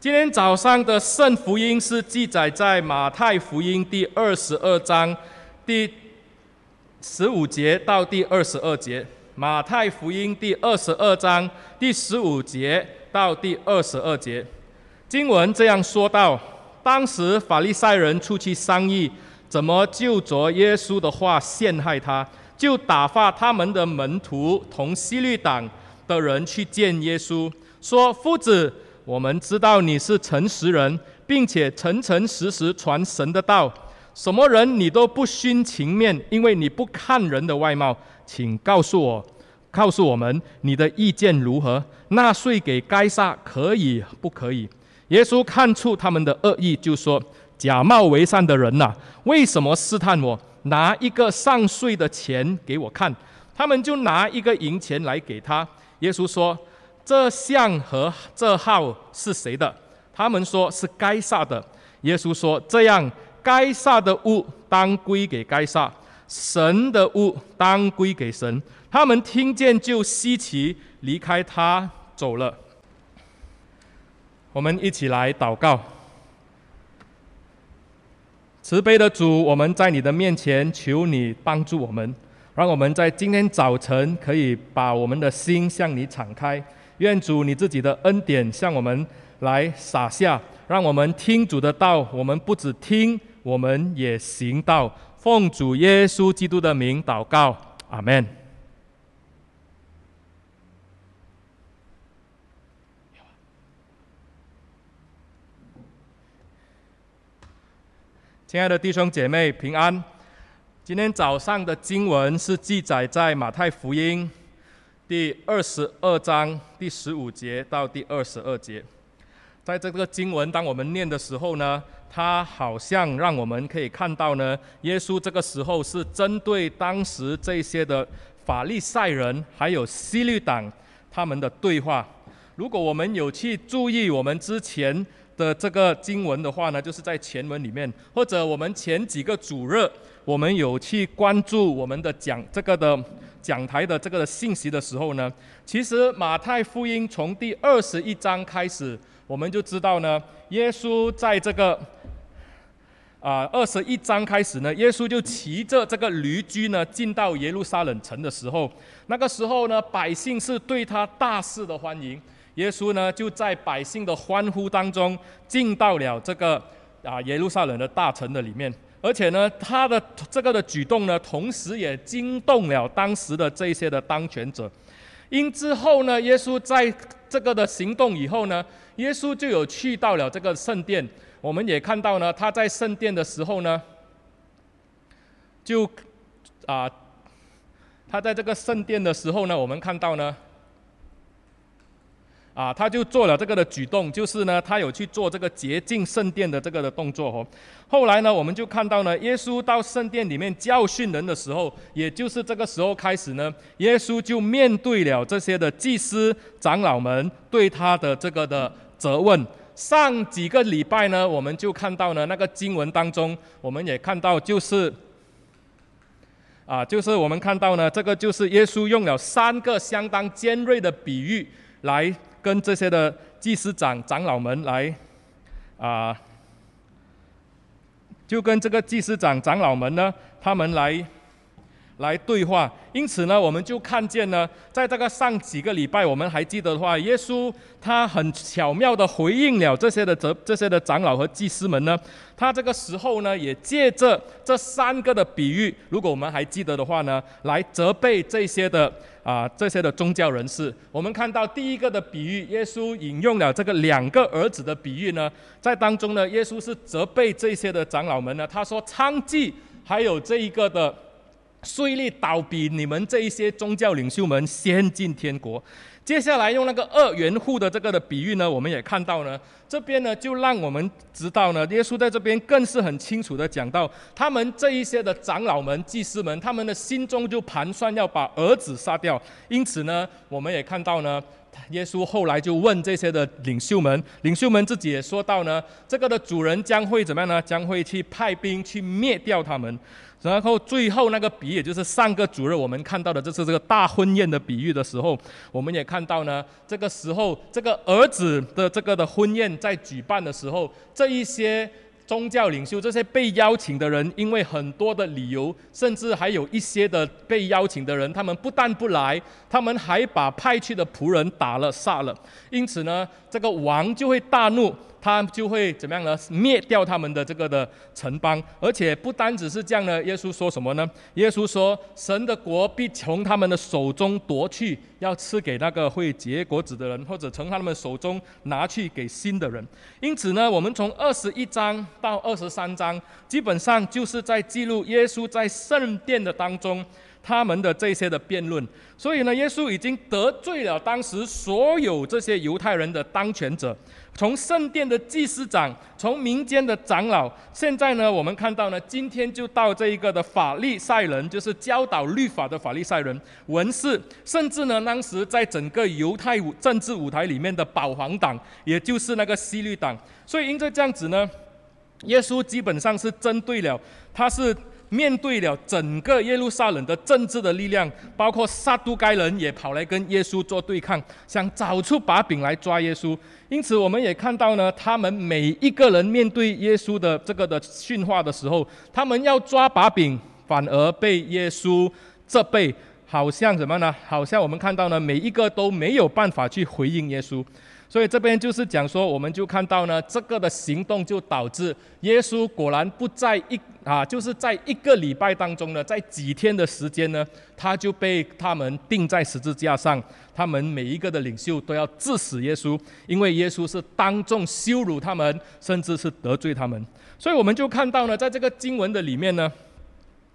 今天早上的圣福音是记载在马太福音第二十二章第十五节到第二十二节。马太福音第二十二章第十五节到第二十二节，经文这样说道：当时法利赛人出去商议，怎么就着耶稣的话陷害他，就打发他们的门徒同西律党的人去见耶稣，说：“夫子。”我们知道你是诚实人，并且诚诚实实传神的道，什么人你都不徇情面，因为你不看人的外貌。请告诉我，告诉我们你的意见如何？纳税给该撒可以不可以？耶稣看出他们的恶意，就说：假冒为善的人呐，为什么试探我？拿一个上税的钱给我看。他们就拿一个银钱来给他。耶稣说。这像和这号是谁的？他们说是该撒的。耶稣说：“这样，该撒的物当归给该撒，神的物当归给神。”他们听见就稀奇，离开他走了。我们一起来祷告。慈悲的主，我们在你的面前求你帮助我们，让我们在今天早晨可以把我们的心向你敞开。愿主你自己的恩典向我们来洒下，让我们听主的道。我们不只听，我们也行道。奉主耶稣基督的名祷告，阿门。亲爱的弟兄姐妹平安。今天早上的经文是记载在马太福音。第二十二章第十五节到第二十二节，在这个经文，当我们念的时候呢，它好像让我们可以看到呢，耶稣这个时候是针对当时这些的法利赛人还有西律党他们的对话。如果我们有去注意我们之前的这个经文的话呢，就是在前文里面，或者我们前几个主日，我们有去关注我们的讲这个的。讲台的这个信息的时候呢，其实马太福音从第二十一章开始，我们就知道呢，耶稣在这个啊二十一章开始呢，耶稣就骑着这个驴驹呢进到耶路撒冷城的时候，那个时候呢，百姓是对他大肆的欢迎，耶稣呢就在百姓的欢呼当中进到了这个啊耶路撒冷的大城的里面。而且呢，他的这个的举动呢，同时也惊动了当时的这些的当权者。因之后呢，耶稣在这个的行动以后呢，耶稣就有去到了这个圣殿。我们也看到呢，他在圣殿的时候呢，就啊、他在这个圣殿的时候呢，我们看到呢。啊，他就做了这个的举动，就是呢，他有去做这个洁净圣殿的这个的动作哦。后来呢，我们就看到呢，耶稣到圣殿里面教训人的时候，也就是这个时候开始呢，耶稣就面对了这些的祭司长老们对他的这个的责问。上几个礼拜呢，我们就看到呢，那个经文当中，我们也看到就是，啊，就是我们看到呢，这个就是耶稣用了三个相当尖锐的比喻来。跟这些的祭司长长老们来，啊，就跟这个祭司长长老们呢，他们来。来对话，因此呢，我们就看见呢，在这个上几个礼拜，我们还记得的话，耶稣他很巧妙地回应了这些的这这些的长老和祭司们呢，他这个时候呢，也借着这三个的比喻，如果我们还记得的话呢，来责备这些的啊这些的宗教人士。我们看到第一个的比喻，耶稣引用了这个两个儿子的比喻呢，在当中呢，耶稣是责备这些的长老们呢，他说娼妓还有这一个的。税吏倒比你们这一些宗教领袖们先进天国。接下来用那个二元户的这个的比喻呢，我们也看到呢，这边呢就让我们知道呢，耶稣在这边更是很清楚的讲到，他们这一些的长老们、祭司们，他们的心中就盘算要把儿子杀掉。因此呢，我们也看到呢，耶稣后来就问这些的领袖们，领袖们自己也说到呢，这个的主人将会怎么样呢？将会去派兵去灭掉他们。然后最后那个比喻，也就是上个主日我们看到的，这是这个大婚宴的比喻的时候，我们也看到呢，这个时候这个儿子的这个的婚宴在举办的时候，这一些。宗教领袖这些被邀请的人，因为很多的理由，甚至还有一些的被邀请的人，他们不但不来，他们还把派去的仆人打了、杀了。因此呢，这个王就会大怒。他就会怎么样呢？灭掉他们的这个的城邦，而且不单只是这样呢。耶稣说什么呢？耶稣说：“神的国必从他们的手中夺去，要赐给那个会结果子的人，或者从他们手中拿去给新的人。”因此呢，我们从二十一章到二十三章，基本上就是在记录耶稣在圣殿的当中。他们的这些的辩论，所以呢，耶稣已经得罪了当时所有这些犹太人的当权者，从圣殿的祭司长，从民间的长老，现在呢，我们看到呢，今天就到这一个的法利赛人，就是教导律法的法利赛人、文士，甚至呢，当时在整个犹太舞政治舞台里面的保皇党，也就是那个希律党。所以因着这样子呢，耶稣基本上是针对了，他是。面对了整个耶路撒冷的政治的力量，包括撒都该人也跑来跟耶稣做对抗，想找出把柄来抓耶稣。因此，我们也看到呢，他们每一个人面对耶稣的这个的训话的时候，他们要抓把柄，反而被耶稣责备，好像什么呢？好像我们看到呢，每一个都没有办法去回应耶稣。所以这边就是讲说，我们就看到呢，这个的行动就导致耶稣果然不在一啊，就是在一个礼拜当中呢，在几天的时间呢，他就被他们钉在十字架上。他们每一个的领袖都要致死耶稣，因为耶稣是当众羞辱他们，甚至是得罪他们。所以我们就看到呢，在这个经文的里面呢，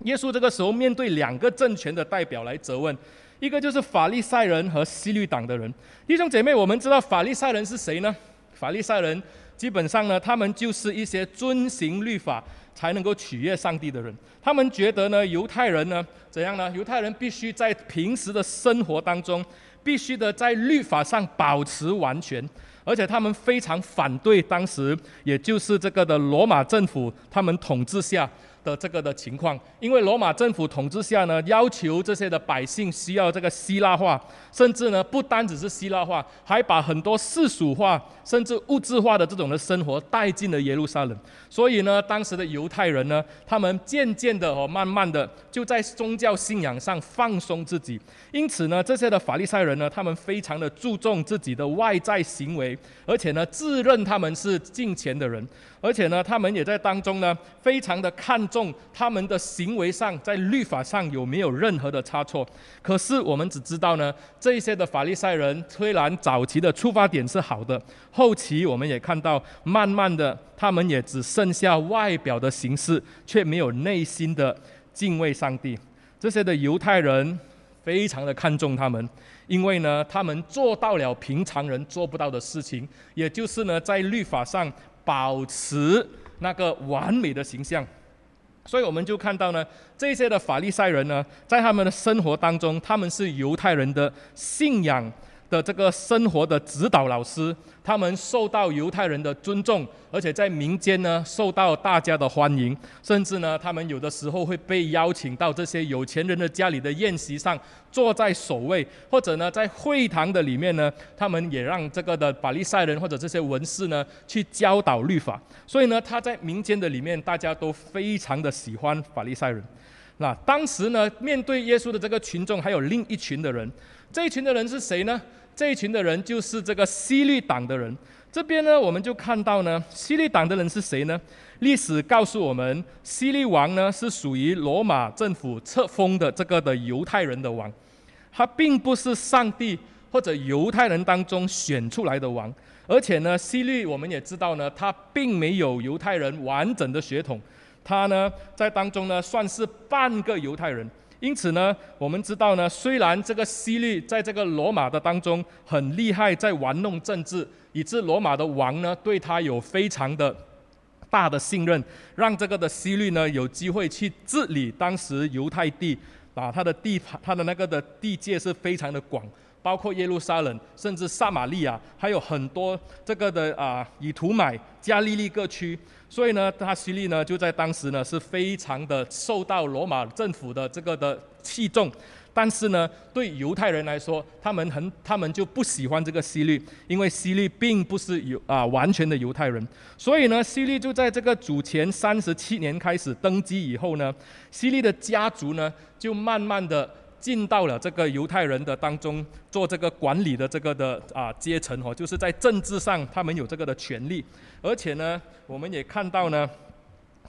耶稣这个时候面对两个政权的代表来责问。一个就是法利赛人和希律党的人，弟兄姐妹，我们知道法利赛人是谁呢？法利赛人基本上呢，他们就是一些遵行律法才能够取悦上帝的人。他们觉得呢，犹太人呢，怎样呢？犹太人必须在平时的生活当中，必须的在律法上保持完全，而且他们非常反对当时，也就是这个的罗马政府，他们统治下。的这个的情况，因为罗马政府统治下呢，要求这些的百姓需要这个希腊化，甚至呢不单只是希腊化，还把很多世俗化甚至物质化的这种的生活带进了耶路撒冷。所以呢，当时的犹太人呢，他们渐渐的和慢慢的就在宗教信仰上放松自己。因此呢，这些的法利赛人呢，他们非常的注重自己的外在行为，而且呢，自认他们是敬虔的人。而且呢，他们也在当中呢，非常的看重他们的行为上，在律法上有没有任何的差错。可是我们只知道呢，这些的法利赛人虽然早期的出发点是好的，后期我们也看到，慢慢的他们也只剩下外表的形式，却没有内心的敬畏上帝。这些的犹太人非常的看重他们，因为呢，他们做到了平常人做不到的事情，也就是呢，在律法上。保持那个完美的形象，所以我们就看到呢，这些的法利赛人呢，在他们的生活当中，他们是犹太人的信仰的这个生活的指导老师，他们受到犹太人的尊重，而且在民间呢受到大家的欢迎，甚至呢，他们有的时候会被邀请到这些有钱人的家里的宴席上，坐在首位，或者呢，在会堂的里面呢，他们也让这个的法利赛人或者这些文士呢去教导律法，所以呢，他在民间的里面，大家都非常的喜欢法利赛人。那当时呢，面对耶稣的这个群众，还有另一群的人。这一群的人是谁呢？这一群的人就是这个希律党的人。这边呢，我们就看到呢，希律党的人是谁呢？历史告诉我们，希律王呢是属于罗马政府册封的这个的犹太人的王，他并不是上帝或者犹太人当中选出来的王，而且呢，希律我们也知道呢，他并没有犹太人完整的血统，他呢在当中呢算是半个犹太人。因此呢，我们知道呢，虽然这个希律在这个罗马的当中很厉害，在玩弄政治，以致罗马的王呢对他有非常的大的信任，让这个的希律呢有机会去治理当时犹太地啊，他的地他的那个的地界是非常的广，包括耶路撒冷，甚至撒玛利亚，还有很多这个的啊以土买、加利利各区。所以呢，他希律呢就在当时呢是非常的受到罗马政府的这个的器重。但是呢，对犹太人来说，他们很，他们就不喜欢这个希律，因为希律并不是犹啊完全的犹太人。所以呢，希律就在这个主前三十七年开始登基以后呢，希律的家族呢就慢慢的进到了这个犹太人的当中，做这个管理的这个的啊阶层哦，就是在政治上他们有这个的权利，而且呢，我们也看到呢。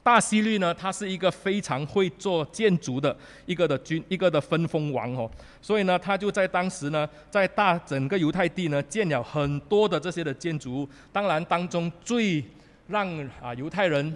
大希律呢，他是一个非常会做建筑的一个的君，一个的分封王哦，所以呢，他就在当时呢，在大整个犹太地呢，建了很多的这些的建筑物。当然，当中最让啊犹太人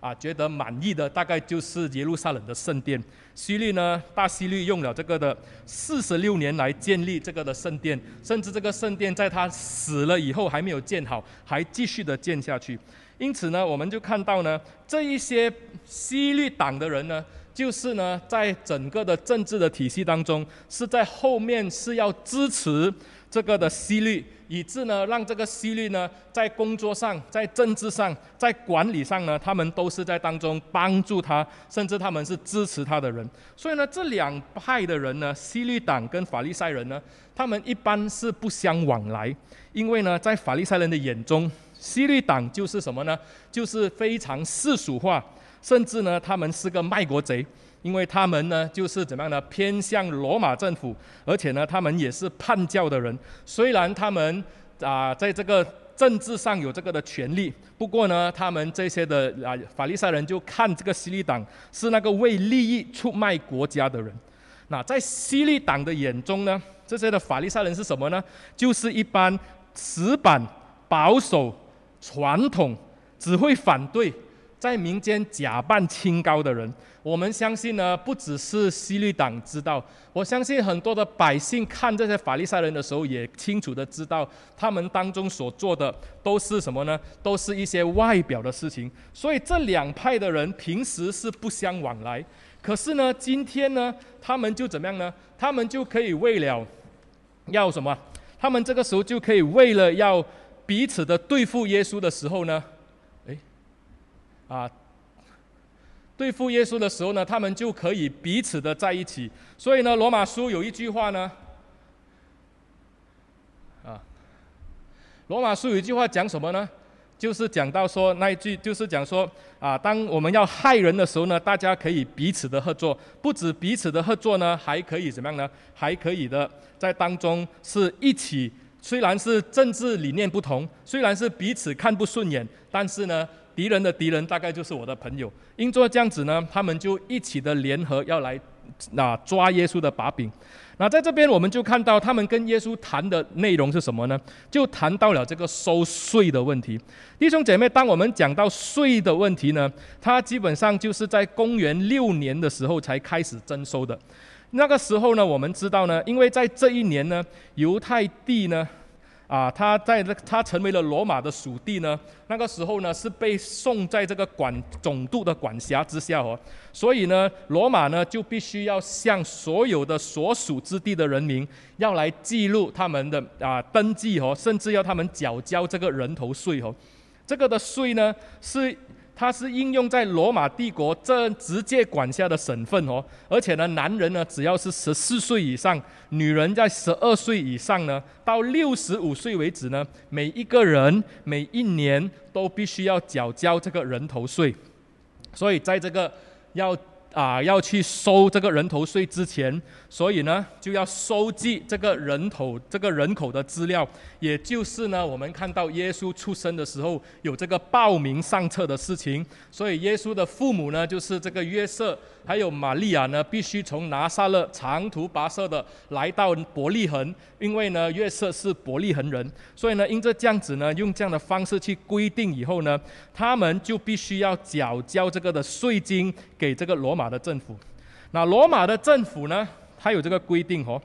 啊觉得满意的，大概就是耶路撒冷的圣殿。希律呢，大希律用了这个的四十六年来建立这个的圣殿，甚至这个圣殿在他死了以后还没有建好，还继续的建下去。因此呢，我们就看到呢，这一些希律党的人呢，就是呢，在整个的政治的体系当中，是在后面是要支持这个的希律，以致呢，让这个希律呢，在工作上、在政治上、在管理上呢，他们都是在当中帮助他，甚至他们是支持他的人。所以呢，这两派的人呢，希律党跟法利赛人呢，他们一般是不相往来，因为呢，在法利赛人的眼中，希律党就是什么呢？就是非常世俗化，甚至呢，他们是个卖国贼，因为他们呢，就是怎么样呢？偏向罗马政府，而且呢，他们也是叛教的人。虽然他们啊，在这个政治上有这个的权利，不过呢，他们这些的啊法利赛人就看这个希利党是那个为利益出卖国家的人。那在希利党的眼中呢，这些的法利赛人是什么呢？就是一般死板保守。传统只会反对，在民间假扮清高的人，我们相信呢，不只是希律党知道，我相信很多的百姓看这些法利赛人的时候，也清楚的知道，他们当中所做的都是什么呢？都是一些外表的事情。所以这两派的人平时是不相往来，可是呢，今天呢，他们就怎么样呢？他们就可以为了要什么？他们这个时候就可以为了要。彼此的对付耶稣的时候呢，诶，啊，对付耶稣的时候呢，他们就可以彼此的在一起。所以呢，罗马书有一句话呢，啊，罗马书有一句话讲什么呢？就是讲到说那一句，就是讲说啊，当我们要害人的时候呢，大家可以彼此的合作，不止彼此的合作呢，还可以怎么样呢？还可以的在当中是一起。虽然是政治理念不同，虽然是彼此看不顺眼，但是呢，敌人的敌人大概就是我的朋友。因做这样子呢，他们就一起的联合要来，那抓耶稣的把柄。那在这边我们就看到他们跟耶稣谈的内容是什么呢？就谈到了这个收税的问题。弟兄姐妹，当我们讲到税的问题呢，它基本上就是在公元六年的时候才开始征收的。那个时候呢，我们知道呢，因为在这一年呢，犹太地呢，啊，他在他成为了罗马的属地呢。那个时候呢，是被送在这个管总督的管辖之下哦。所以呢，罗马呢就必须要向所有的所属之地的人民要来记录他们的啊登记哦，甚至要他们缴交这个人头税哦。这个的税呢是。它是应用在罗马帝国这直接管辖的省份哦，而且呢，男人呢只要是十四岁以上，女人在十二岁以上呢，到六十五岁为止呢，每一个人每一年都必须要缴交这个人头税，所以在这个要。啊，要去收这个人头税之前，所以呢，就要收集这个人头这个人口的资料，也就是呢，我们看到耶稣出生的时候有这个报名上册的事情，所以耶稣的父母呢，就是这个约瑟。还有玛利亚呢，必须从拿撒勒长途跋涉的来到伯利恒，因为呢，约瑟是伯利恒人，所以呢，因着这样子呢，用这样的方式去规定以后呢，他们就必须要缴交这个的税金给这个罗马的政府。那罗马的政府呢，他有这个规定哦，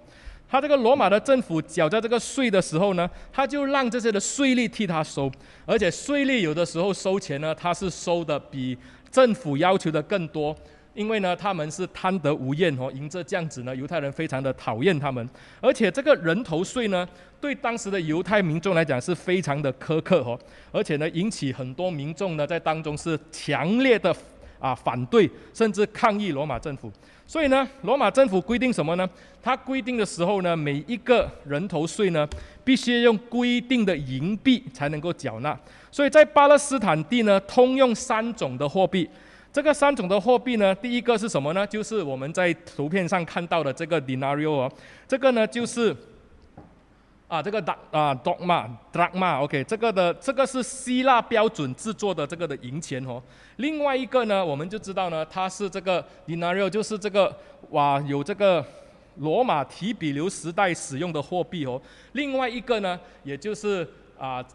他这个罗马的政府缴在这个税的时候呢，他就让这些的税吏替他收，而且税吏有的时候收钱呢，他是收的比政府要求的更多。因为呢，他们是贪得无厌哦，因着这样子呢，犹太人非常的讨厌他们，而且这个人头税呢，对当时的犹太民众来讲是非常的苛刻哦，而且呢，引起很多民众呢在当中是强烈的啊反对，甚至抗议罗马政府。所以呢，罗马政府规定什么呢？它规定的时候呢，每一个人头税呢，必须用规定的银币才能够缴纳。所以在巴勒斯坦地呢，通用三种的货币。这个三种的货币呢，第一个是什么呢？就是我们在图片上看到的这个 denario 啊，这个呢就是啊这个 d 啊 drachma drachma，OK，这个的这个是希腊标准制作的这个的银钱哦。另外一个呢，我们就知道呢，它是这个 denario，就是这个哇有这个罗马提比留时代使用的货币哦。另外一个呢，也就是啊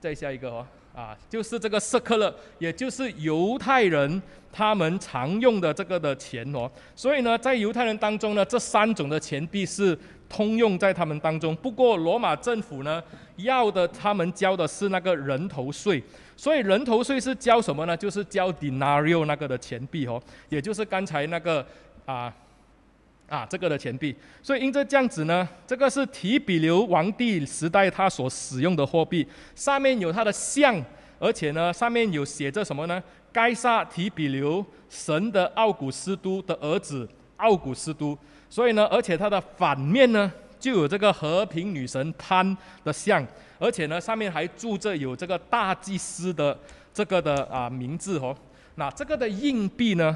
再下一个哦。啊，就是这个色克勒，也就是犹太人他们常用的这个的钱哦。所以呢，在犹太人当中呢，这三种的钱币是通用在他们当中。不过罗马政府呢，要的他们交的是那个人头税。所以人头税是交什么呢？就是交 denario 那个的钱币哦，也就是刚才那个啊。啊，这个的钱币，所以因着这样子呢，这个是提比留王帝时代他所使用的货币，上面有他的像，而且呢，上面有写着什么呢？该萨提比留，神的奥古斯都的儿子奥古斯都。所以呢，而且它的反面呢，就有这个和平女神潘的像，而且呢，上面还住着有这个大祭司的这个的啊名字哦。那这个的硬币呢？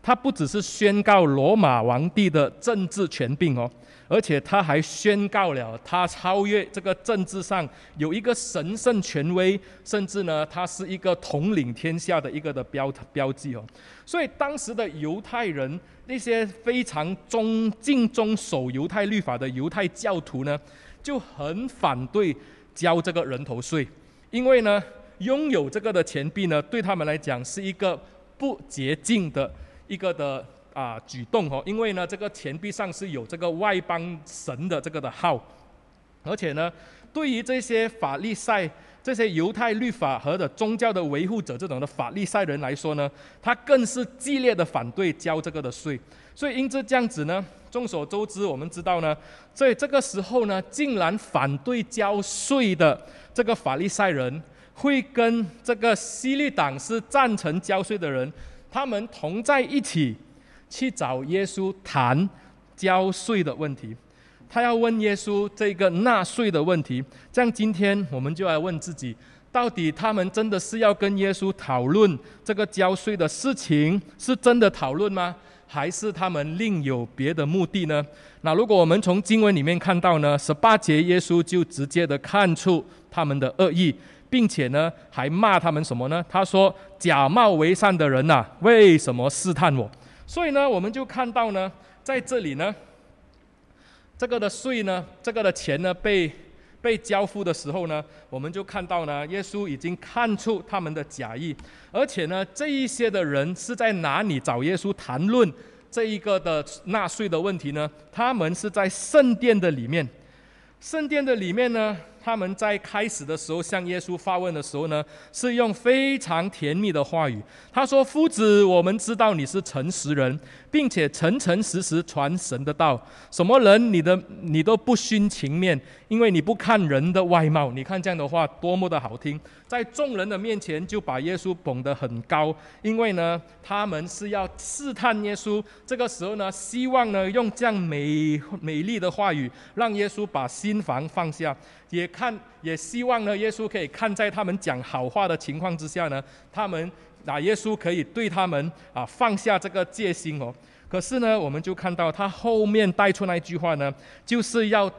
它不只是宣告罗马皇帝的政治权柄哦，而且他还宣告了他超越这个政治上有一个神圣权威，甚至呢，他是一个统领天下的一个的标标记哦。所以当时的犹太人那些非常忠敬遵守犹太律法的犹太教徒呢，就很反对交这个人头税，因为呢，拥有这个的钱币呢，对他们来讲是一个不洁净的。一个的啊举动哦，因为呢，这个钱币上是有这个外邦神的这个的号，而且呢，对于这些法利赛、这些犹太律法和的宗教的维护者这种的法利赛人来说呢，他更是激烈的反对交这个的税。所以因此这样子呢，众所周知，我们知道呢，在这个时候呢，竟然反对交税的这个法利赛人，会跟这个希律党是赞成交税的人。他们同在一起去找耶稣谈交税的问题，他要问耶稣这个纳税的问题。这样，今天我们就来问自己：到底他们真的是要跟耶稣讨论这个交税的事情，是真的讨论吗？还是他们另有别的目的呢？那如果我们从经文里面看到呢，十八节耶稣就直接的看出他们的恶意。并且呢，还骂他们什么呢？他说：“假冒为善的人呐、为什么试探我？”所以呢，我们就看到呢，在这里呢，这个的税呢，这个的钱呢，被被交付的时候呢，我们就看到呢，耶稣已经看出他们的假意，而且呢，这一些的人是在哪里找耶稣谈论这一个的纳税的问题呢？他们是在圣殿的里面，圣殿的里面呢。他们在开始的时候向耶稣发问的时候呢，是用非常甜蜜的话语。他说：“夫子，我们知道你是诚实人，并且诚诚实实传神的道。什么人你的你都不徇情面，因为你不看人的外貌。你看这样的话多么的好听，在众人的面前就把耶稣捧得很高。因为呢，他们是要试探耶稣。这个时候呢，希望呢用这样美美丽的话语，让耶稣把心房放下。”也看，也希望呢，耶稣可以看在他们讲好话的情况之下呢，他们啊，耶稣可以对他们啊放下这个戒心哦。可是呢，我们就看到他后面带出那一句话呢，就是要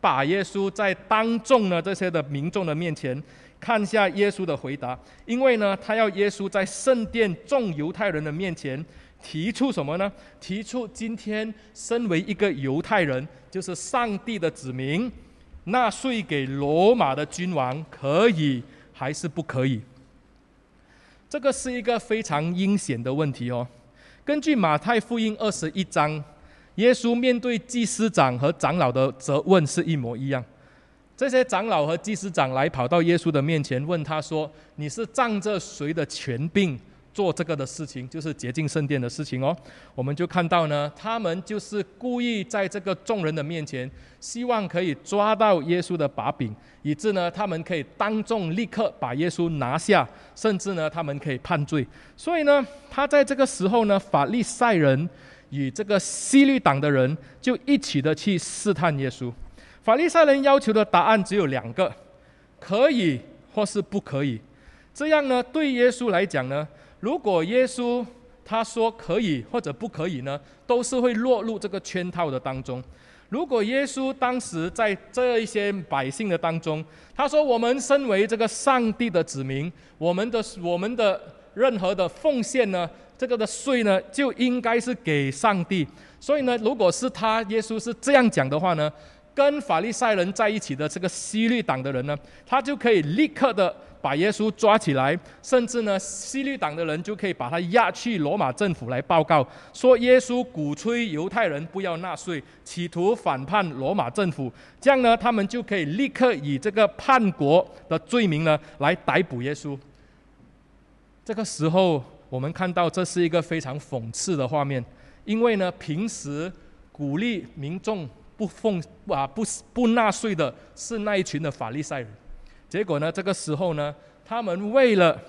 把耶稣在当众呢这些的民众的面前看下耶稣的回答，因为呢，他要耶稣在圣殿众犹太人的面前提出什么呢？提出今天身为一个犹太人，就是上帝的子民。纳税给罗马的君王可以还是不可以？这个是一个非常阴险的问题哦。根据马太福音二十一章，耶稣面对祭司长和长老的责问是一模一样。这些长老和祭司长来跑到耶稣的面前，问他说：“你是仗着谁的权柄做这个的事情，就是洁净圣殿的事情哦。我们就看到呢，他们就是故意在这个众人的面前，希望可以抓到耶稣的把柄，以致呢，他们可以当众立刻把耶稣拿下，甚至呢，他们可以判罪。所以呢，他在这个时候呢，法利赛人与这个西律党的人就一起的去试探耶稣。法利赛人要求的答案只有两个：可以或是不可以。这样呢，对耶稣来讲呢。如果耶稣他说可以或者不可以呢，都是会落入这个圈套的当中。如果耶稣当时在这一些百姓的当中，他说：“我们身为这个上帝的子民，我们的我们的任何的奉献呢，这个的税呢，就应该是给上帝。”所以呢，如果是他耶稣是这样讲的话呢，跟法利赛人在一起的这个西律党的人呢，他就可以立刻的。把耶稣抓起来，甚至呢，希律党的人就可以把他押去罗马政府来报告，说耶稣鼓吹犹太人不要纳税，企图反叛罗马政府。这样呢，他们就可以立刻以这个叛国的罪名呢来逮捕耶稣。这个时候，我们看到这是一个非常讽刺的画面，因为呢，平时鼓励民众不奉啊不不纳税的是那一群的法利赛人。结果呢，这个时候呢，他们为了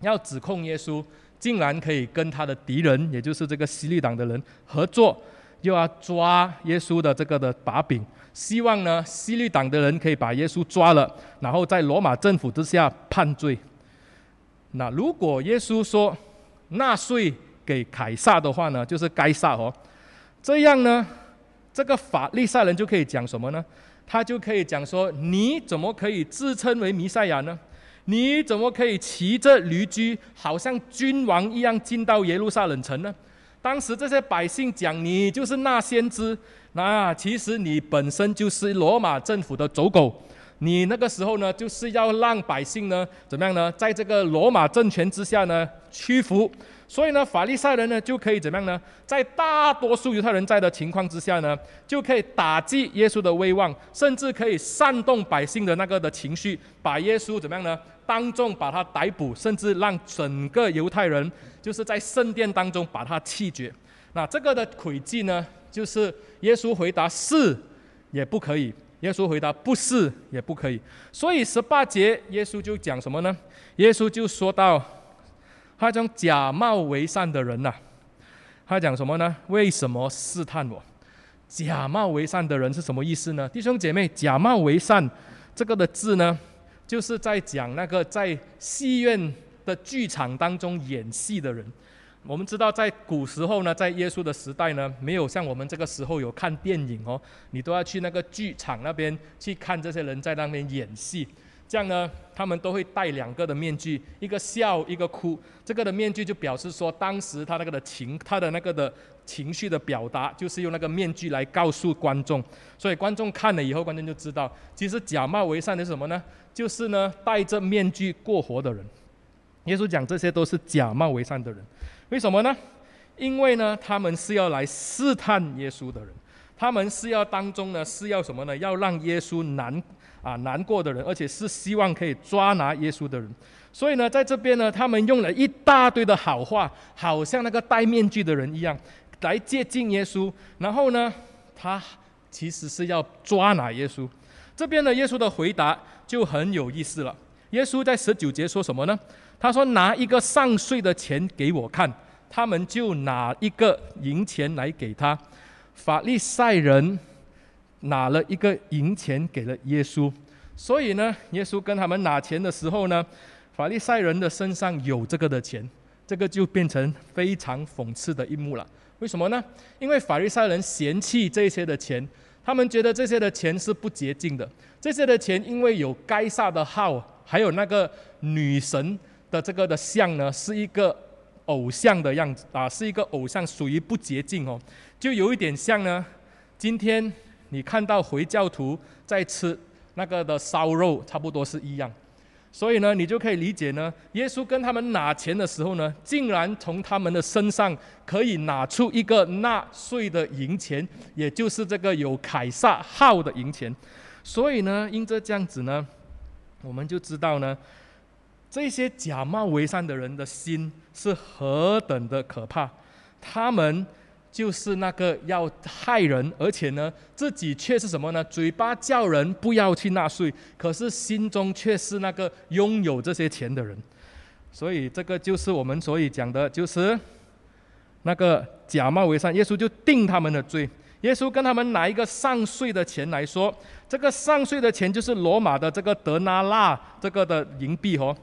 要指控耶稣，竟然可以跟他的敌人，也就是这个西律党的人合作，又要抓耶稣的这个的把柄，希望呢，西律党的人可以把耶稣抓了，然后在罗马政府之下判罪。那如果耶稣说纳税给凯撒的话呢，就是该撒哦，这样呢，这个法利赛人就可以讲什么呢？他就可以讲说：“你怎么可以自称为弥赛亚呢？你怎么可以骑着驴驹，好像君王一样进到耶路撒冷城呢？”当时这些百姓讲：“你就是那先知，那其实你本身就是罗马政府的走狗。你那个时候呢，就是要让百姓呢，怎么样呢？在这个罗马政权之下呢，屈服。”所以呢，法利赛人呢就可以怎么样呢？在大多数犹太人在的情况之下呢，就可以打击耶稣的威望，甚至可以煽动百姓的那个的情绪，把耶稣怎么样呢？当众把他逮捕，甚至让整个犹太人就是在圣殿当中把他弃绝。那这个的诡计呢，就是耶稣回答是也不可以，耶稣回答不是也不可以。所以十八节耶稣就讲什么呢？耶稣就说到。他讲假冒为善的人呐、他讲什么呢？为什么试探我？假冒为善的人是什么意思呢？弟兄姐妹，假冒为善这个的字呢，就是在讲那个在戏院的剧场当中演戏的人。我们知道，在古时候呢，在耶稣的时代呢，没有像我们这个时候有看电影哦，你都要去那个剧场那边去看这些人在那边演戏。这样呢，他们都会戴两个的面具，一个笑，一个哭。这个的面具就表示说，当时他那个的情，他的那个的情绪的表达，就是用那个面具来告诉观众。所以观众看了以后，观众就知道，其实假冒为善的是什么呢？就是呢，戴着面具过活的人。耶稣讲这些都是假冒为善的人，为什么呢？因为呢，他们是要来试探耶稣的人，他们是要当中呢，是要什么呢？要让耶稣难。啊，难过的人，而且是希望可以抓拿耶稣的人，所以呢，在这边呢，他们用了一大堆的好话，好像那个戴面具的人一样，来接近耶稣。然后呢，他其实是要抓拿耶稣。这边呢，耶稣的回答就很有意思了。耶稣在十九节说什么呢？他说：“拿一个上税的钱给我看。”他们就拿一个银钱来给他。法利赛人。拿了一个银钱给了耶稣，所以呢，耶稣跟他们拿钱的时候呢，法利赛人的身上有这个的钱，这个就变成非常讽刺的一幕了。为什么呢？因为法利赛人嫌弃这些的钱，他们觉得这些的钱是不洁净的，这些的钱因为有该撒的号，还有那个女神的这个的像呢，是一个偶像的样子啊，是一个偶像，属于不洁净哦，就有一点像呢，今天。你看到回教徒在吃那个的烧肉，差不多是一样，所以呢，你就可以理解呢，耶稣跟他们拿钱的时候呢，竟然从他们的身上可以拿出一个纳税的银钱，也就是这个有凯撒号的银钱，所以呢，因着这样子呢，我们就知道呢，这些假冒为善的人的心是何等的可怕，他们就是那个要害人，而且呢，自己却是什么呢？嘴巴叫人不要去纳税，可是心中却是那个拥有这些钱的人。所以这个就是我们所以讲的，就是那个假冒为善。耶稣就定他们的罪。耶稣跟他们拿一个上税的钱来说，这个上税的钱就是罗马的这个德纳纳这个的银币哦。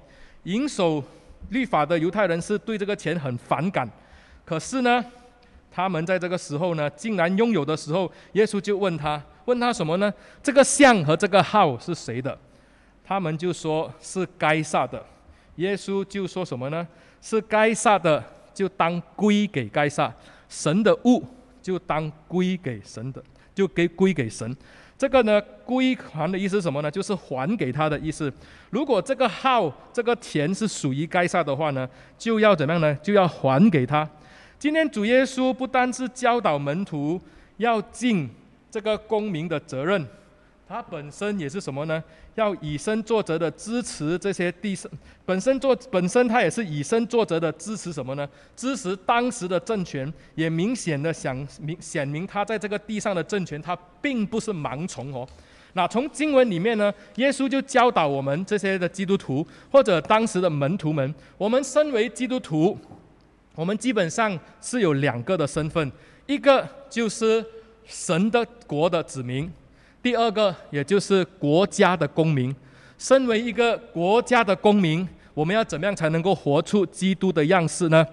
严守律法的犹太人是对这个钱很反感，可是呢，他们在这个时候呢，竟然拥有的时候，耶稣就问他，问他什么呢？这个像和这个号是谁的？他们就说是该撒的。耶稣就说什么呢？是该撒的，就当归给该撒；神的物就当归给神的，就给归给神。这个呢，归还的意思是什么呢？就是还给他的意思。如果这个号、这个钱是属于该撒的话呢，就要怎么样呢？就要还给他。今天主耶稣不单是教导门徒要尽这个公民的责任。他本身也是什么呢？要以身作则的支持这些地上本身做本身他也是以身作则的支持什么呢？支持当时的政权，也明显的想明显明他在这个地上的政权，他并不是盲从哦。那从经文里面呢，耶稣就教导我们这些的基督徒或者当时的门徒们，我们身为基督徒，我们基本上是有两个的身份，一个就是神的国的子民。第二个，也就是国家的公民。身为一个国家的公民，我们要怎么样才能够活出基督的样式呢？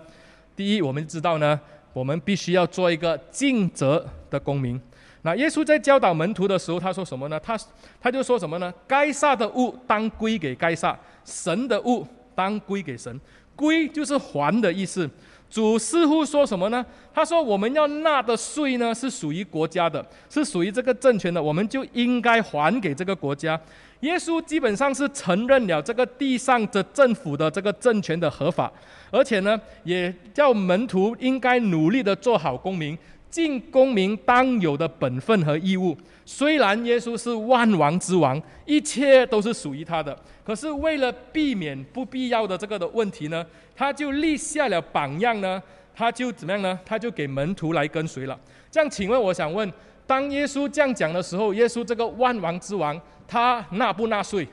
第一，我们知道呢，我们必须要做一个尽责的公民。那耶稣在教导门徒的时候，他说什么呢？他他就说什么呢？该撒的物当归给该撒，神的物当归给神。归就是还的意思。主似乎说什么呢？他说：“我们要纳的税呢，是属于国家的，是属于这个政权的，我们就应该还给这个国家。”耶稣基本上是承认了这个地上的政府的这个政权的合法，而且呢，也叫门徒应该努力的做好公民。尽公民当有的本分和义务。虽然耶稣是万王之王，一切都是属于他的，可是为了避免不必要的这个的问题呢，他就立下了榜样呢，他就怎么样呢？他就给门徒来跟随了。这样，请问我想问，当耶稣这样讲的时候，耶稣这个万王之王，他纳不纳税？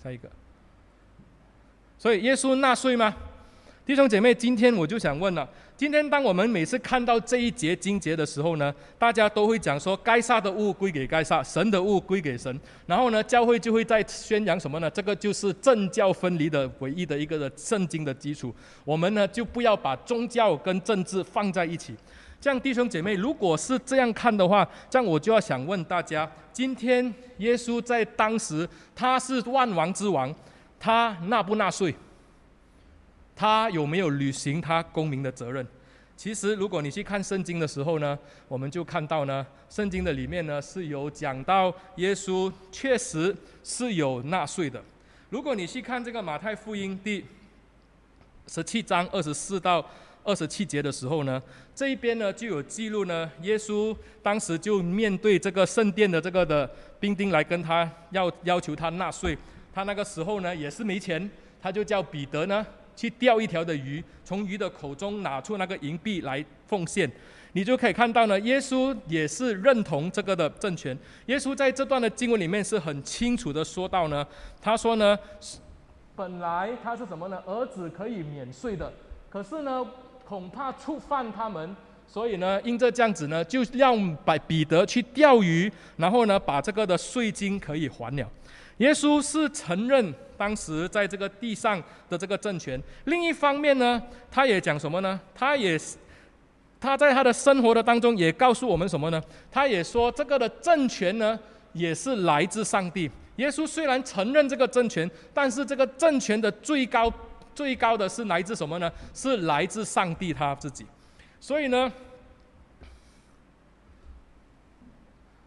下一个。所以耶稣纳税吗？弟兄姐妹，今天我就想问了：今天当我们每次看到这一节经节的时候呢，大家都会讲说，该撒的物归给该撒，神的物归给神。然后呢，教会就会在宣扬什么呢？这个就是政教分离的唯一的一个的圣经的基础。我们呢，就不要把宗教跟政治放在一起。这样，弟兄姐妹，如果是这样看的话，这样我就要想问大家：今天耶稣在当时他是万王之王。他纳不纳税？他有没有履行他公民的责任？其实，如果你去看圣经的时候呢，我们就看到呢，圣经的里面呢是有讲到耶稣确实是有纳税的。如果你去看这个马太福音第十七章二十四到二十七节的时候呢，这一边呢就有记录呢，耶稣当时就面对这个圣殿的这个的兵丁来跟他要要求他纳税。他那个时候呢，也是没钱，他就叫彼得呢去钓一条的鱼，从鱼的口中拿出那个银币来奉献。你就可以看到呢，耶稣也是认同这个的政权。耶稣在这段的经文里面是很清楚的说到呢，他说呢，本来他是什么呢？儿子可以免税的，可是呢，恐怕触犯他们，所以呢，因着这样子呢，就让把彼得去钓鱼，然后呢，把这个的税金可以还了。耶稣是承认当时在这个地上的这个政权，另一方面呢，他也讲什么呢？他也他在他的生活的当中也告诉我们什么呢？他也说这个的政权呢，也是来自上帝。耶稣虽然承认这个政权，但是这个政权的最高最高的是来自什么呢？是来自上帝他自己。所以呢，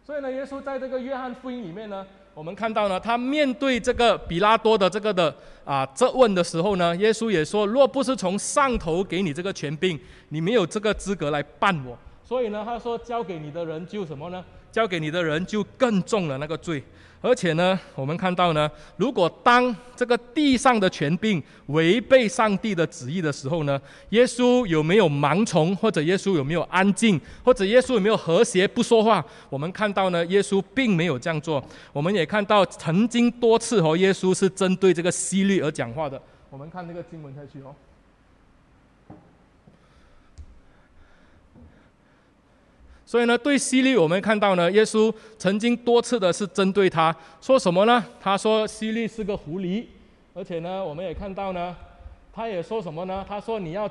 所以呢，耶稣在这个约翰福音里面呢。我们看到呢，他面对这个比拉多的这个的啊质问的时候呢，耶稣也说：若不是从上头给你这个权柄，你没有这个资格来办我。所以呢，他说交给你的人就什么呢？交给你的人就更重了那个罪。而且呢，我们看到呢，如果当这个地上的权柄违背上帝的旨意的时候呢，耶稣有没有盲从，或者耶稣有没有安静，或者耶稣有没有和谐不说话？我们看到呢，耶稣并没有这样做。我们也看到曾经多次和耶稣是针对这个希律而讲话的。我们看这个经文下去哦。所以呢，对西律，我们看到呢，耶稣曾经多次的是针对他，说什么呢？他说西律是个狐狸，而且呢，我们也看到呢，他也说什么呢？他说你要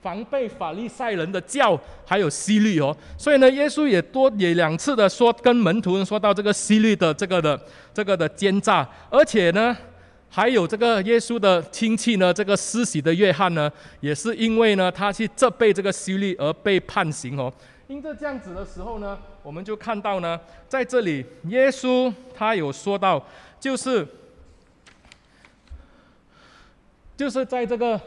防备法利赛人的教，还有希律哦。所以呢，耶稣也多也两次的说跟门徒人说到这个希律的这个的这个的奸诈，而且呢，还有这个耶稣的亲戚呢，这个施洗的约翰呢，也是因为呢，他去责备这个西律而被判刑哦。因着这样子的时候呢，我们就看到呢，在这里耶稣他有说到，就是，就是在这个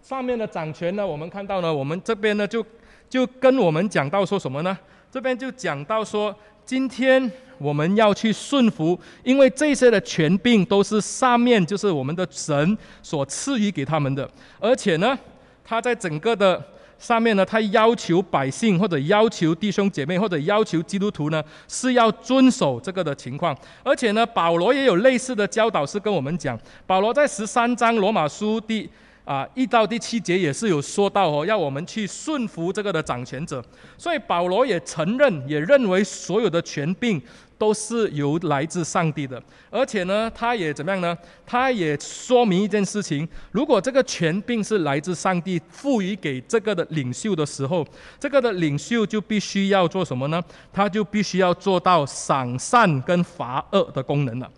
上面的掌权呢，我们看到呢，我们这边呢就就跟我们讲到说什么呢？这边就讲到说，今天我们要去顺服，因为这些的权柄都是上面就是我们的神所赐予给他们的，而且呢，他在整个的。上面呢，他要求百姓，或者要求弟兄姐妹，或者要求基督徒呢，是要遵守这个的情况。而且呢，保罗也有类似的教导，是跟我们讲。保罗在十三章罗马书第啊一到第七节也是有说到哦，要我们去顺服这个的掌权者。所以保罗也承认，也认为所有的权柄。都是由来自上帝的，而且呢，他也怎么样呢？他也说明一件事情：如果这个权柄是来自上帝赋予给这个的领袖的时候，这个的领袖就必须要做什么呢？他就必须要做到赏善跟罚恶的功能了。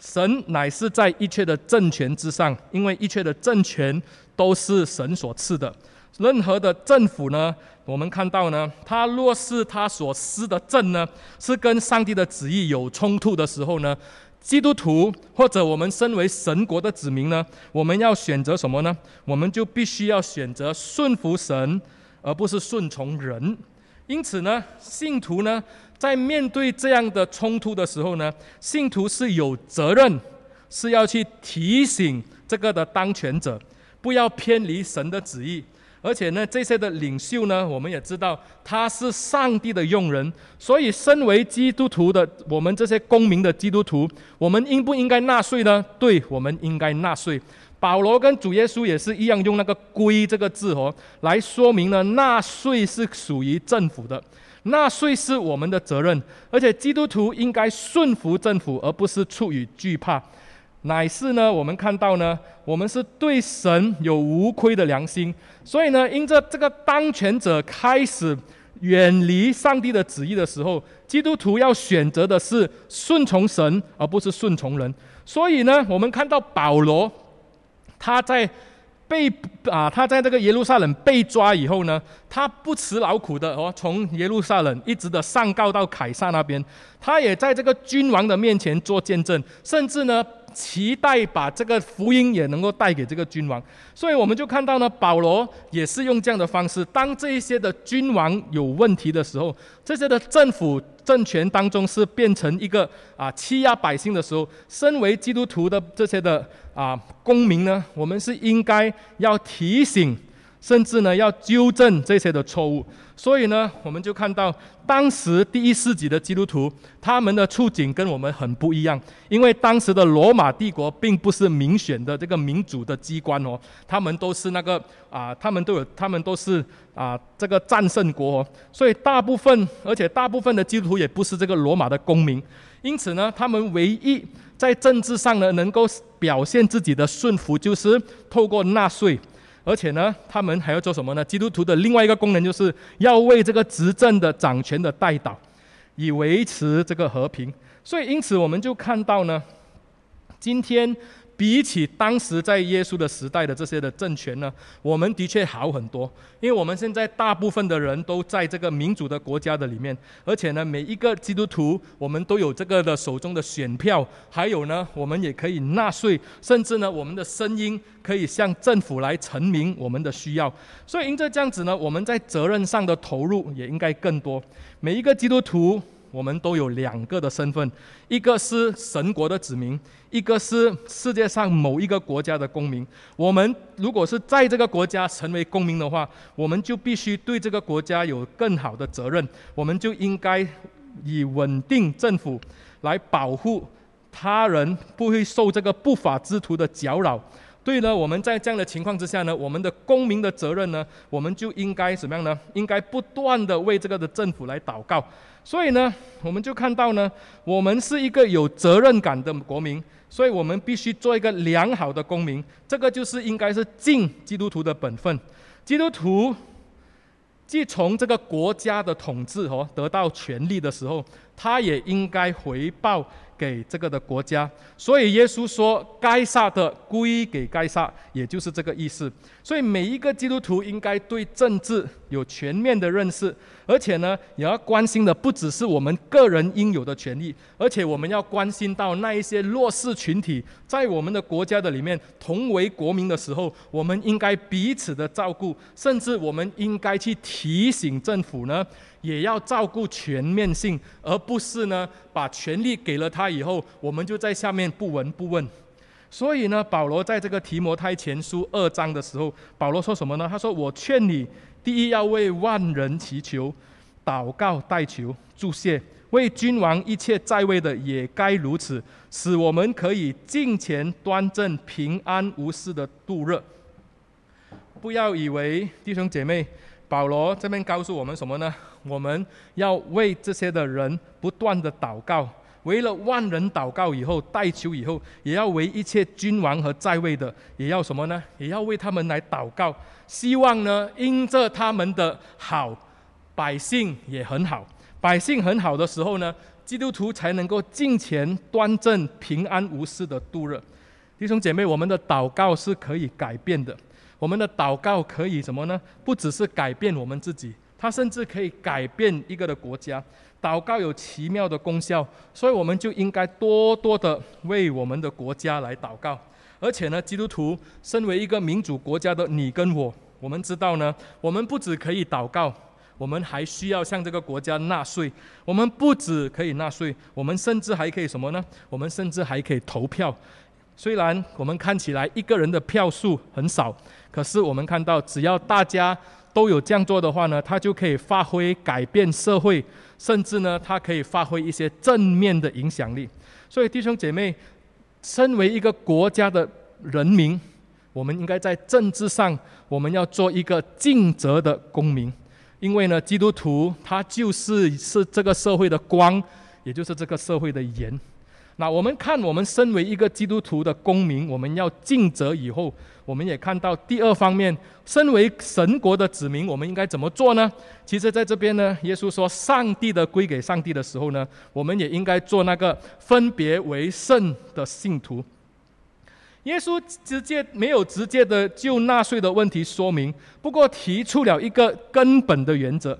神乃是在一切的政权之上，因为一切的政权都是神所赐的。任何的政府呢，我们看到呢，他若是他所施的政呢，是跟上帝的旨意有冲突的时候呢，基督徒或者我们身为神国的子民呢，我们要选择什么呢？我们就必须要选择顺服神，而不是顺从人。因此呢，信徒呢，在面对这样的冲突的时候呢，信徒是有责任，是要去提醒这个的当权者，不要偏离神的旨意。而且呢，这些的领袖呢，我们也知道他是上帝的用人，所以身为基督徒的我们这些公民的基督徒，我们应不应该纳税呢？对，我们应该纳税。保罗跟主耶稣也是一样，用那个“归”这个字哦，来说明呢，纳税是属于政府的，纳税是我们的责任，而且基督徒应该顺服政府，而不是出于惧怕。乃是呢，我们看到呢，我们是对神有无亏的良心，所以呢，因着这个当权者开始远离上帝的旨意的时候，基督徒要选择的是顺从神，而不是顺从人。所以呢，我们看到保罗他在被啊，他在这个耶路撒冷被抓以后呢，他不辞劳苦的哦，从耶路撒冷一直的上告到凯撒那边，他也在这个君王的面前做见证，甚至呢。期待把这个福音也能够带给这个君王，所以我们就看到呢，保罗也是用这样的方式。当这一些的君王有问题的时候，这些的政府政权当中是变成一个啊欺压百姓的时候，身为基督徒的这些的啊公民呢，我们是应该要提醒。甚至呢，要纠正这些的错误，所以呢，我们就看到当时第一世纪的基督徒，他们的处境跟我们很不一样，因为当时的罗马帝国并不是民选的这个民主的机关哦，他们都是那个啊，他们都有，他们都是啊这个战胜国哦，所以大部分，而且大部分的基督徒也不是这个罗马的公民，因此呢，他们唯一在政治上呢能够表现自己的顺服，就是透过纳税。而且呢，他们还要做什么呢？基督徒的另外一个功能，就是要为这个执政的掌权的代祷，以维持这个和平。所以，因此我们就看到呢，今天比起当时在耶稣的时代的这些的政权呢，我们的确好很多，因为我们现在大部分的人都在这个民主的国家的里面，而且呢，每一个基督徒我们都有这个的手中的选票，还有呢，我们也可以纳税，甚至呢，我们的声音可以向政府来陈明我们的需要。所以因着这样子呢，我们在责任上的投入也应该更多。每一个基督徒。我们都有两个的身份，一个是神国的子民，一个是世界上某一个国家的公民。我们如果是在这个国家成为公民的话，我们就必须对这个国家有更好的责任。我们就应该以稳定政府来保护他人，不会受这个不法之徒的搅扰。对了，我们在这样的情况之下呢，我们的公民的责任呢，我们就应该怎么样呢？应该不断地为这个的政府来祷告。所以呢，我们就看到呢，我们是一个有责任感的国民，所以我们必须做一个良好的公民。这个就是应该是尽基督徒的本分。基督徒既从这个国家的统治哦得到权利的时候，他也应该回报。给这个的国家，所以耶稣说：“该杀的归给该杀”，也就是这个意思。所以每一个基督徒应该对政治有全面的认识，而且呢，也要关心的不只是我们个人应有的权利，而且我们要关心到那一些弱势群体，在我们的国家的里面同为国民的时候，我们应该彼此的照顾，甚至我们应该去提醒政府呢。也要照顾全面性，而不是呢把权力给了他以后，我们就在下面不闻不问。所以呢，保罗在这个提摩太前书二章的时候，保罗说什么呢？他说：“我劝你，第一要为万人祈求、祷告、代求、祝谢，为君王一切在位的也该如此，使我们可以尽前端正、平安无事的度日。不要以为弟兄姐妹。”保罗这边告诉我们什么呢？我们要为这些的人不断的祷告，为了万人祷告以后，代求以后，也要为一切君王和在位的，也要什么呢？也要为他们来祷告，希望呢，因着他们的好，百姓也很好。百姓很好的时候呢，基督徒才能够敬虔端正、平安无事的度日。弟兄姐妹，我们的祷告是可以改变的。我们的祷告可以什么呢？不只是改变我们自己，它甚至可以改变一个的国家。祷告有奇妙的功效，所以我们就应该多多的为我们的国家来祷告。而且呢，基督徒身为一个民主国家的你跟我，我们知道呢，我们不只可以祷告，我们还需要向这个国家纳税。我们不只可以纳税，我们甚至还可以什么呢？我们甚至还可以投票。虽然我们看起来一个人的票数很少，可是我们看到，只要大家都有这样做的话呢，他就可以发挥改变社会，甚至呢，他可以发挥一些正面的影响力。所以弟兄姐妹，身为一个国家的人民，我们应该在政治上，我们要做一个尽责的公民，因为呢，基督徒他就是是这个社会的光，也就是这个社会的盐。那我们看，我们身为一个基督徒的公民，我们要尽责以后，我们也看到第二方面，身为神国的子民，我们应该怎么做呢？其实，在这边呢，耶稣说，上帝的归给上帝的时候呢，我们也应该做那个分别为圣的信徒。耶稣直接没有直接的就纳税的问题说明，不过提出了一个根本的原则：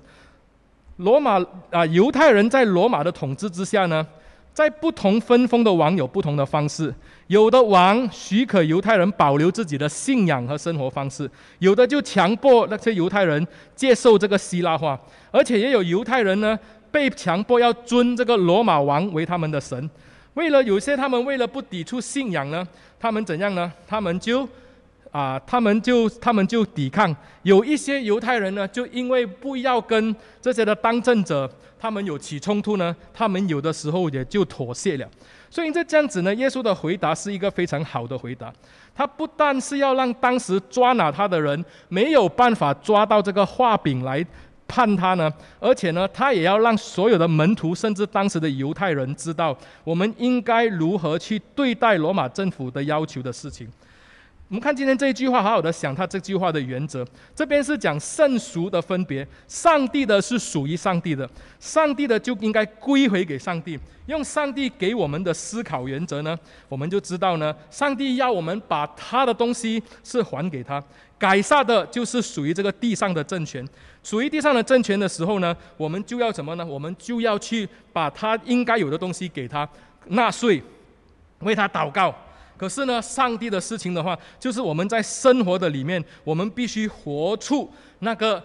罗马啊，犹太人在罗马的统治之下呢，在不同分封的王有不同的方式，有的王许可犹太人保留自己的信仰和生活方式，有的就强迫那些犹太人接受这个希腊化，而且也有犹太人呢被强迫要尊这个罗马王为他们的神。为了有些他们为了不抵触信仰呢，他们怎样呢？他们就啊，他们就他们就抵抗。有一些犹太人呢，就因为不要跟这些的当政者。他们有起冲突呢，他们有的时候也就妥协了。所以在这样子呢，耶稣的回答是一个非常好的回答。他不但是要让当时抓拿他的人没有办法抓到这个画饼来判他呢，而且呢，他也要让所有的门徒甚至当时的犹太人知道，我们应该如何去对待罗马政府的要求的事情。我们看今天这一句话，好好的想他这句话的原则。这边是讲圣俗的分别，上帝的是属于上帝的，上帝的就应该归回给上帝。用上帝给我们的思考原则呢，我们就知道呢，上帝要我们把他的东西是还给他，改杀的就是属于这个地上的政权，属于地上的政权的时候呢，我们就要什么呢？我们就要去把他应该有的东西给他，纳税，为他祷告。可是呢，上帝的事情的话，就是我们在生活的里面，我们必须活出那个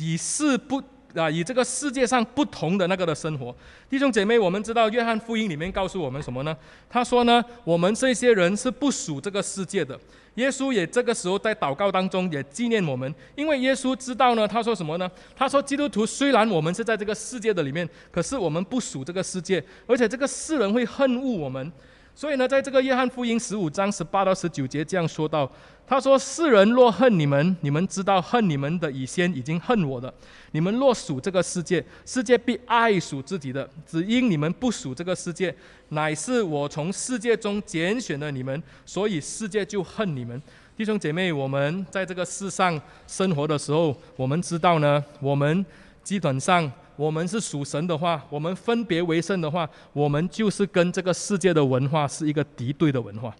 与世不啊，与这个世界上不同的那个的生活。弟兄姐妹，我们知道约翰福音里面告诉我们什么呢？他说呢，我们这些人是不属这个世界的。耶稣也这个时候在祷告当中也纪念我们，因为耶稣知道呢，他说什么呢？他说基督徒虽然我们是在这个世界的里面，可是我们不属这个世界，而且这个世人会恨恶我们。所以呢，在这个约翰福音十五章十八到十九节这样说道：“他说，世人若恨你们，你们知道恨你们的以先已经恨我了。你们若属这个世界，世界必爱属自己的。只因你们不属这个世界，乃是我从世界中拣选了你们，所以世界就恨你们。弟兄姐妹，我们在这个世上生活的时候，我们知道呢，我们基本上。”我们是属神的话，我们分别为圣的话，我们就是跟这个世界的文化是一个敌对的文化。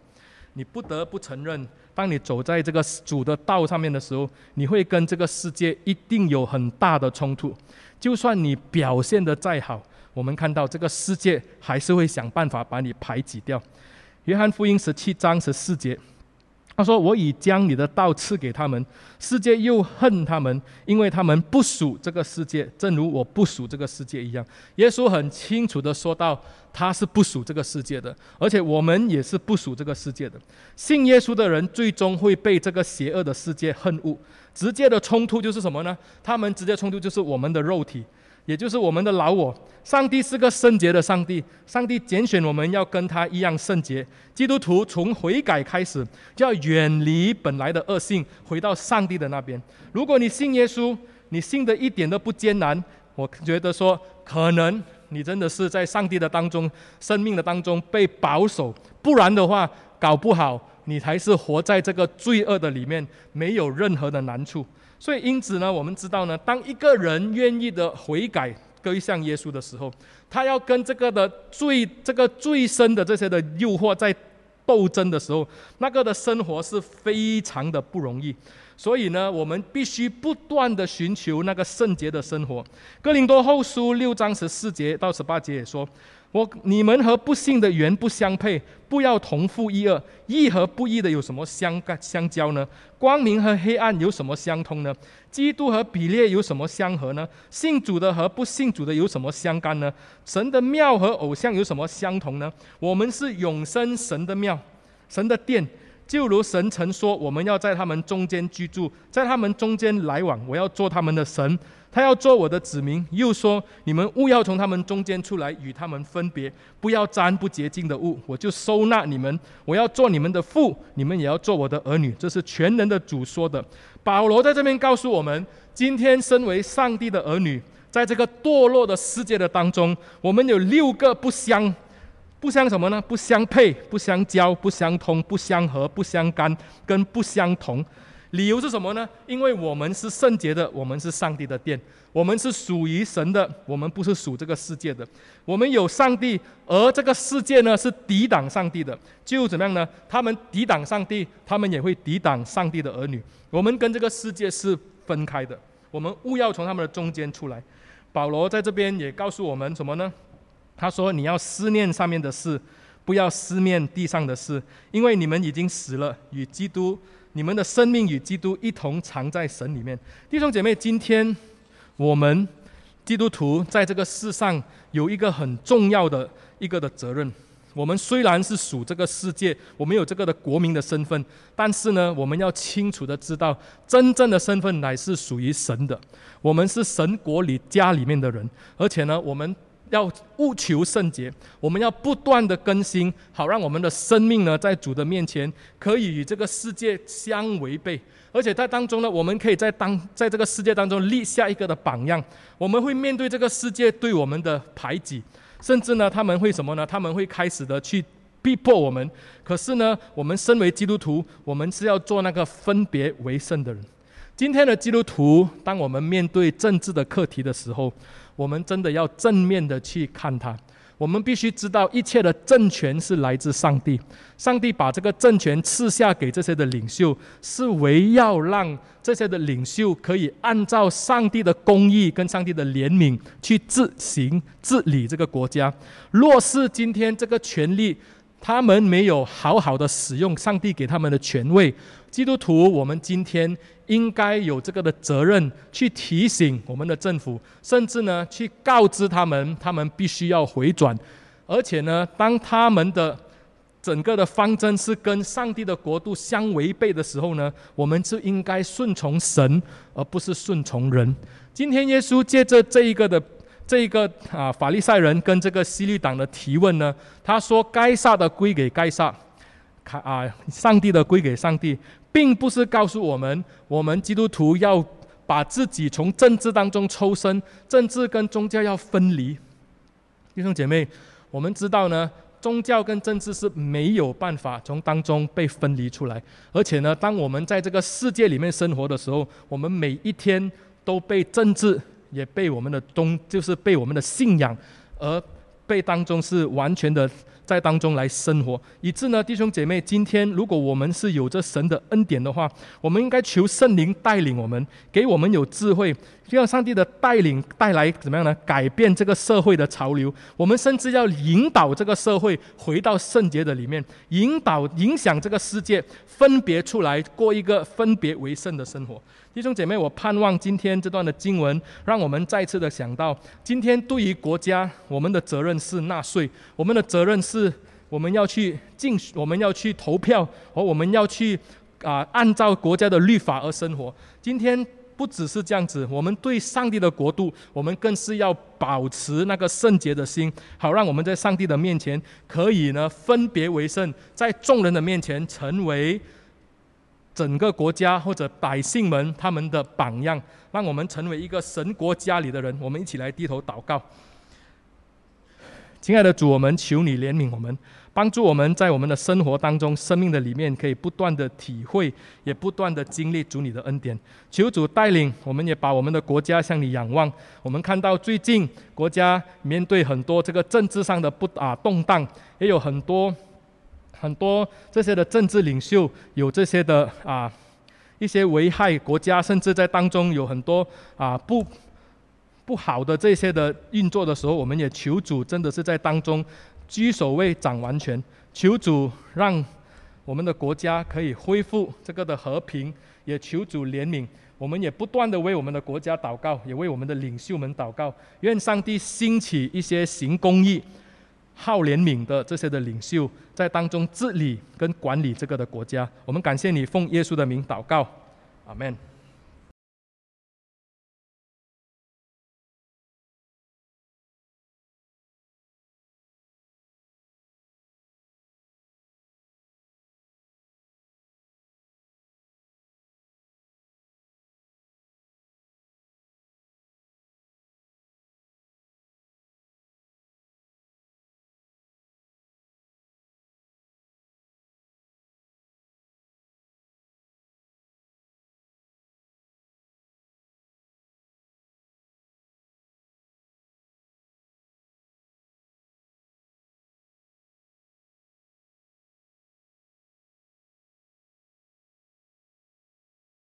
你不得不承认，当你走在这个主的道上面的时候，你会跟这个世界一定有很大的冲突。就算你表现得再好，我们看到这个世界还是会想办法把你排挤掉。约翰福音十七章十四节。他说：“我已将你的道赐给他们，世界又恨他们，因为他们不属这个世界，正如我不属这个世界一样。”耶稣很清楚地说到：“他是不属这个世界的，而且我们也是不属这个世界的。信耶稣的人最终会被这个邪恶的世界恨恶。直接的冲突就是什么呢？他们直接冲突就是我们的肉体。”也就是我们的老我，上帝是个圣洁的上帝，上帝拣选我们要跟他一样圣洁。基督徒从悔改开始，就要远离本来的恶性，回到上帝的那边。如果你信耶稣，你信的一点都不艰难，我觉得说，可能你真的是在上帝的当中，生命的当中被保守，不然的话，搞不好你还是活在这个罪恶的里面，没有任何的难处。所以，因此呢，我们知道呢，当一个人愿意的悔改归向耶稣的时候，他要跟这个的最这个最深的这些的诱惑在斗争的时候，那个的生活是非常的不容易。所以呢，我们必须不断的寻求那个圣洁的生活。哥林多后书六章十四节到十八节也说。我你们和不信的原不相配，不要同负一轭。义和不义的有什么相干相交呢？光明和黑暗有什么相通呢？基督和比列有什么相合呢？信主的和不信主的有什么相干呢？神的庙和偶像有什么相同呢？我们是永生神的庙，神的殿。就如神曾说，我们要在他们中间居住，在他们中间来往。我要做他们的神，他要做我的子民。又说，你们勿要从他们中间出来，与他们分别，不要沾不洁净的物。我就收纳你们。我要做你们的父，你们也要做我的儿女。这是全能的主说的。保罗在这边告诉我们，今天身为上帝的儿女，在这个堕落的世界的当中，我们有六个不相。不相什么呢？不相配，不相交，不相通，不相合，不相干，跟不相同。理由是什么呢？因为我们是圣洁的，我们是上帝的殿，我们是属于神的，我们不是属这个世界的。我们有上帝，而这个世界呢是抵挡上帝的，就怎么样呢？他们抵挡上帝，他们也会抵挡上帝的儿女。我们跟这个世界是分开的，我们务要从他们的中间出来。保罗在这边也告诉我们什么呢？他说：“你要思念上面的事，不要思念地上的事，因为你们已经死了，与基督，你们的生命与基督一同藏在神里面。”弟兄姐妹，今天我们基督徒在这个世上有一个很重要的一个的责任。我们虽然是属这个世界，我们有这个的国民的身份，但是呢，我们要清楚的知道，真正的身份乃是属于神的。我们是神国里家里面的人，而且呢，我们。要务求圣洁，我们要不断的更新，好让我们的生命呢，在主的面前可以与这个世界相违背，而且在当中呢，我们可以在当在这个世界当中立下一个的榜样。我们会面对这个世界对我们的排挤，甚至呢，他们会什么呢？他们会开始的去逼迫我们。可是呢，我们身为基督徒，我们是要做那个分别为圣的人。今天的基督徒，当我们面对政治的课题的时候，我们真的要正面的去看它。我们必须知道，一切的政权是来自上帝。上帝把这个政权赐下给这些的领袖，是为要让这些的领袖可以按照上帝的公义跟上帝的怜悯去自行治理这个国家。若是今天这个权力，他们没有好好的使用上帝给他们的权位。基督徒，我们今天应该有这个的责任，去提醒我们的政府，甚至呢，去告知他们，他们必须要回转。而且呢，当他们的整个的方针是跟上帝的国度相违背的时候呢，我们就应该顺从神，而不是顺从人。今天耶稣借着这一个的这一个啊法利赛人跟这个西律党的提问呢，他说：“该撒的归给该撒，啊，上帝的归给上帝。”并不是告诉我们，我们基督徒要把自己从政治当中抽身，政治跟宗教要分离。弟兄姐妹，我们知道呢，宗教跟政治是没有办法从当中被分离出来。而且呢，当我们在这个世界里面生活的时候，我们每一天都被政治，也被我们的宗，就是被我们的信仰而被当中是完全的。在当中来生活，以致呢，弟兄姐妹，今天如果我们是有着神的恩典的话，我们应该求圣灵带领我们，给我们有智慧，让上帝的带领带来怎么样呢？改变这个社会的潮流。我们甚至要引导这个社会回到圣洁的里面，引导影响这个世界，分别出来过一个分别为圣的生活。弟兄姐妹，我盼望今天这段的经文，让我们再次的想到，今天对于国家，我们的责任是纳税，我们的责任是我们要去竞选，我们要去投票，和我们要去啊、按照国家的律法而生活。今天不只是这样子，我们对上帝的国度，我们更是要保持那个圣洁的心，好让我们在上帝的面前可以呢分别为圣，在众人的面前成为。整个国家或者百姓们他们的榜样，让我们成为一个神国家里的人。我们一起来低头祷告。亲爱的主，我们求你怜悯我们，帮助我们在我们的生活当中、生命的里面，可以不断的体会，也不断的经历主你的恩典。求主带领，我们也把我们的国家向你仰望。我们看到最近国家面对很多这个政治上的不啊动荡，也有很多。很多这些的政治领袖有这些的啊一些危害国家，甚至在当中有很多啊不不好的这些的运作的时候，我们也求主真的是在当中居首位掌完权，求主让我们的国家可以恢复这个的和平，也求主怜悯，我们也不断的为我们的国家祷告，也为我们的领袖们祷告，愿上帝兴起一些行公义。好怜悯的这些的领袖，在当中治理跟管理这个的国家，我们感谢你，奉耶稣的名祷告，阿门。